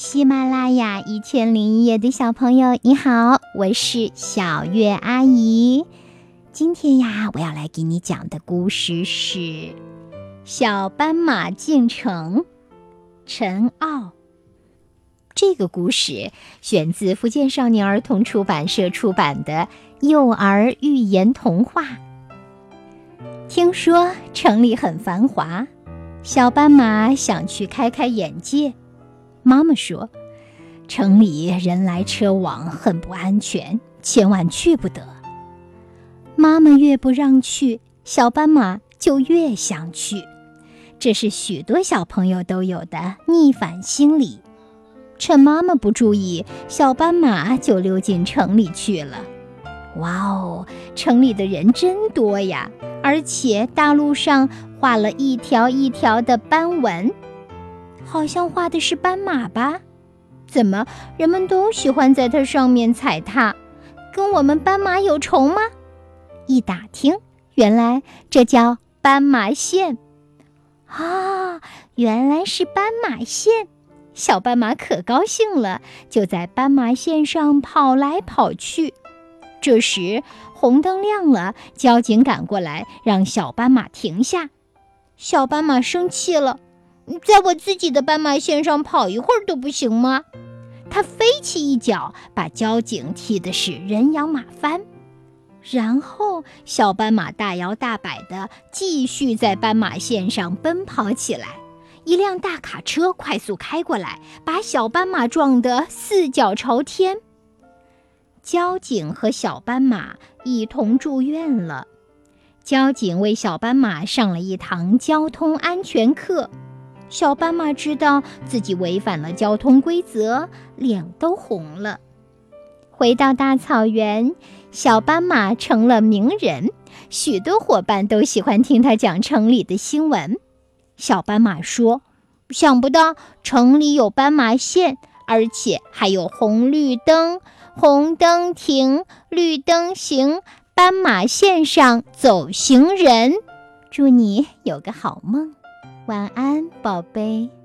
喜马拉雅一千零一夜的小朋友，你好，我是小月阿姨。今天呀，我要来给你讲的故事是《小斑马进城》。陈奥。这个故事选自福建少年儿童出版社出版的幼儿寓言童话。听说城里很繁华，小斑马想去开开眼界。妈妈说：“城里人来车往，很不安全，千万去不得。”妈妈越不让去，小斑马就越想去。这是许多小朋友都有的逆反心理。趁妈妈不注意，小斑马就溜进城里去了。哇哦，城里的人真多呀！而且大路上画了一条一条的斑纹。好像画的是斑马吧？怎么人们都喜欢在它上面踩踏？跟我们斑马有仇吗？一打听，原来这叫斑马线。啊，原来是斑马线！小斑马可高兴了，就在斑马线上跑来跑去。这时红灯亮了，交警赶过来，让小斑马停下。小斑马生气了。在我自己的斑马线上跑一会儿都不行吗？他飞起一脚，把交警踢的是人仰马翻。然后，小斑马大摇大摆地继续在斑马线上奔跑起来。一辆大卡车快速开过来，把小斑马撞得四脚朝天。交警和小斑马一同住院了。交警为小斑马上了一堂交通安全课。小斑马知道自己违反了交通规则，脸都红了。回到大草原，小斑马成了名人，许多伙伴都喜欢听他讲城里的新闻。小斑马说：“想不到城里有斑马线，而且还有红绿灯，红灯停，绿灯行，斑马线上走行人。”祝你有个好梦。晚安，宝贝。